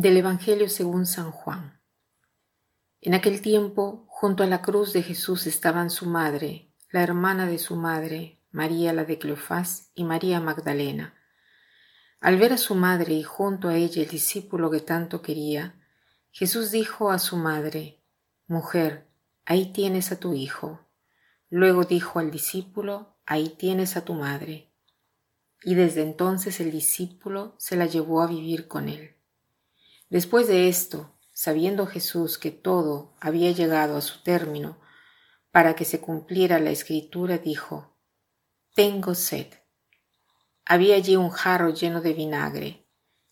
Del Evangelio según San Juan. En aquel tiempo, junto a la cruz de Jesús estaban su madre, la hermana de su madre, María la de Cleofás y María Magdalena. Al ver a su madre y junto a ella el discípulo que tanto quería, Jesús dijo a su madre, Mujer, ahí tienes a tu hijo. Luego dijo al discípulo, Ahí tienes a tu madre. Y desde entonces el discípulo se la llevó a vivir con él. Después de esto, sabiendo Jesús que todo había llegado a su término, para que se cumpliera la escritura, dijo, Tengo sed. Había allí un jarro lleno de vinagre.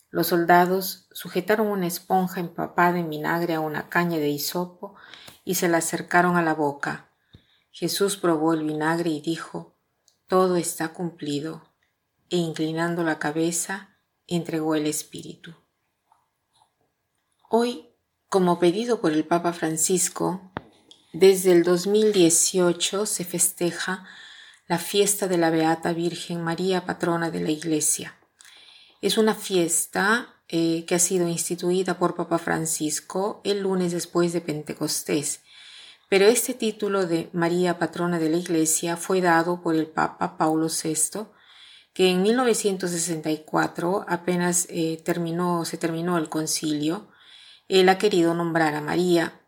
Los soldados sujetaron una esponja empapada en vinagre a una caña de hisopo y se la acercaron a la boca. Jesús probó el vinagre y dijo, Todo está cumplido, e inclinando la cabeza, entregó el espíritu. Hoy, como pedido por el Papa Francisco, desde el 2018 se festeja la fiesta de la Beata Virgen María, patrona de la Iglesia. Es una fiesta eh, que ha sido instituida por Papa Francisco el lunes después de Pentecostés, pero este título de María, patrona de la Iglesia, fue dado por el Papa Paulo VI, que en 1964 apenas eh, terminó, se terminó el concilio, él ha querido nombrar a María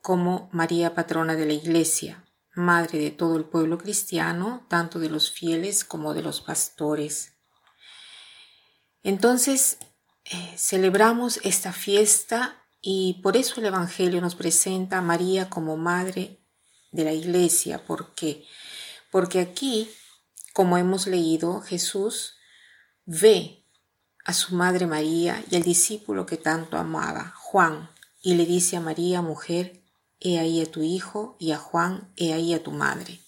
como María patrona de la Iglesia, madre de todo el pueblo cristiano, tanto de los fieles como de los pastores. Entonces, eh, celebramos esta fiesta y por eso el Evangelio nos presenta a María como madre de la Iglesia, porque porque aquí, como hemos leído, Jesús ve a su madre María y al discípulo que tanto amaba, Juan, y le dice a María, mujer, he ahí a tu hijo, y a Juan, he ahí a tu madre.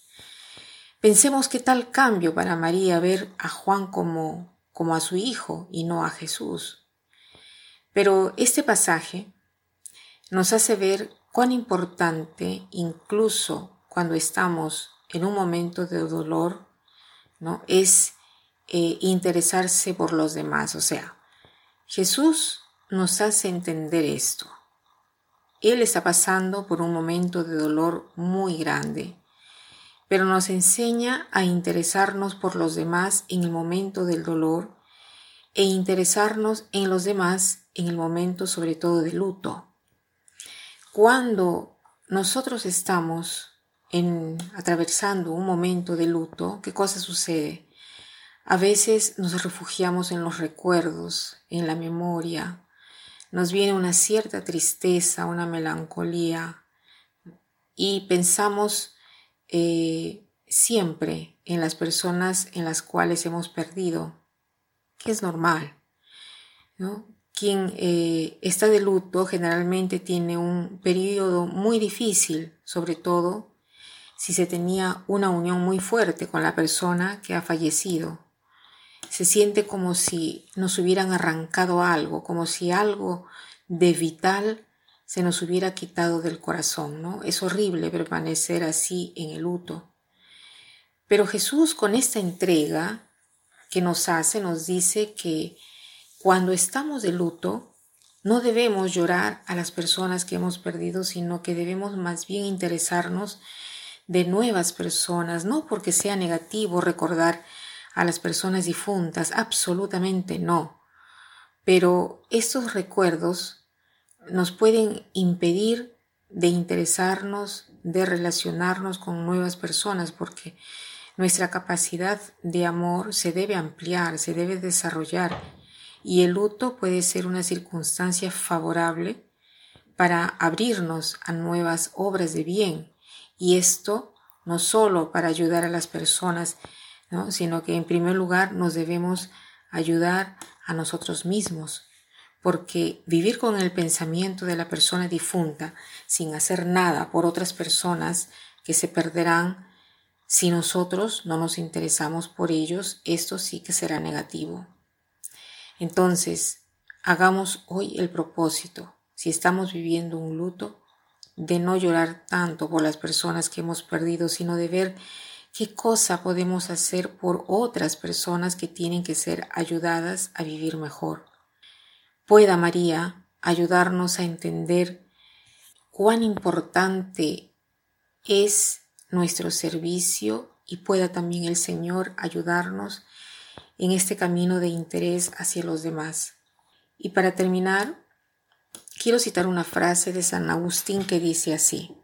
Pensemos qué tal cambio para María ver a Juan como, como a su hijo y no a Jesús. Pero este pasaje nos hace ver cuán importante, incluso cuando estamos en un momento de dolor, ¿no? es eh, interesarse por los demás. O sea, Jesús nos hace entender esto. Él está pasando por un momento de dolor muy grande, pero nos enseña a interesarnos por los demás en el momento del dolor e interesarnos en los demás en el momento sobre todo de luto. Cuando nosotros estamos en, atravesando un momento de luto, ¿qué cosa sucede? A veces nos refugiamos en los recuerdos, en la memoria. Nos viene una cierta tristeza, una melancolía y pensamos eh, siempre en las personas en las cuales hemos perdido, que es normal. Quien eh, está de luto generalmente tiene un periodo muy difícil, sobre todo si se tenía una unión muy fuerte con la persona que ha fallecido se siente como si nos hubieran arrancado algo, como si algo de vital se nos hubiera quitado del corazón, ¿no? Es horrible permanecer así en el luto. Pero Jesús con esta entrega que nos hace nos dice que cuando estamos de luto no debemos llorar a las personas que hemos perdido, sino que debemos más bien interesarnos de nuevas personas, no porque sea negativo recordar a las personas difuntas, absolutamente no. Pero estos recuerdos nos pueden impedir de interesarnos, de relacionarnos con nuevas personas, porque nuestra capacidad de amor se debe ampliar, se debe desarrollar, y el luto puede ser una circunstancia favorable para abrirnos a nuevas obras de bien, y esto no solo para ayudar a las personas sino que en primer lugar nos debemos ayudar a nosotros mismos, porque vivir con el pensamiento de la persona difunta sin hacer nada por otras personas que se perderán si nosotros no nos interesamos por ellos, esto sí que será negativo. Entonces, hagamos hoy el propósito, si estamos viviendo un luto, de no llorar tanto por las personas que hemos perdido, sino de ver ¿Qué cosa podemos hacer por otras personas que tienen que ser ayudadas a vivir mejor? Pueda María ayudarnos a entender cuán importante es nuestro servicio y pueda también el Señor ayudarnos en este camino de interés hacia los demás. Y para terminar, quiero citar una frase de San Agustín que dice así,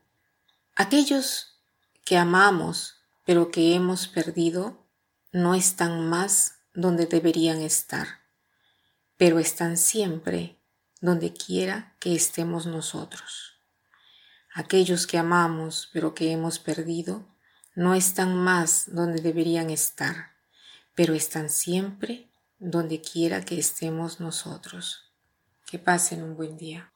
aquellos que amamos pero que hemos perdido no están más donde deberían estar, pero están siempre donde quiera que estemos nosotros. Aquellos que amamos pero que hemos perdido no están más donde deberían estar, pero están siempre donde quiera que estemos nosotros. Que pasen un buen día.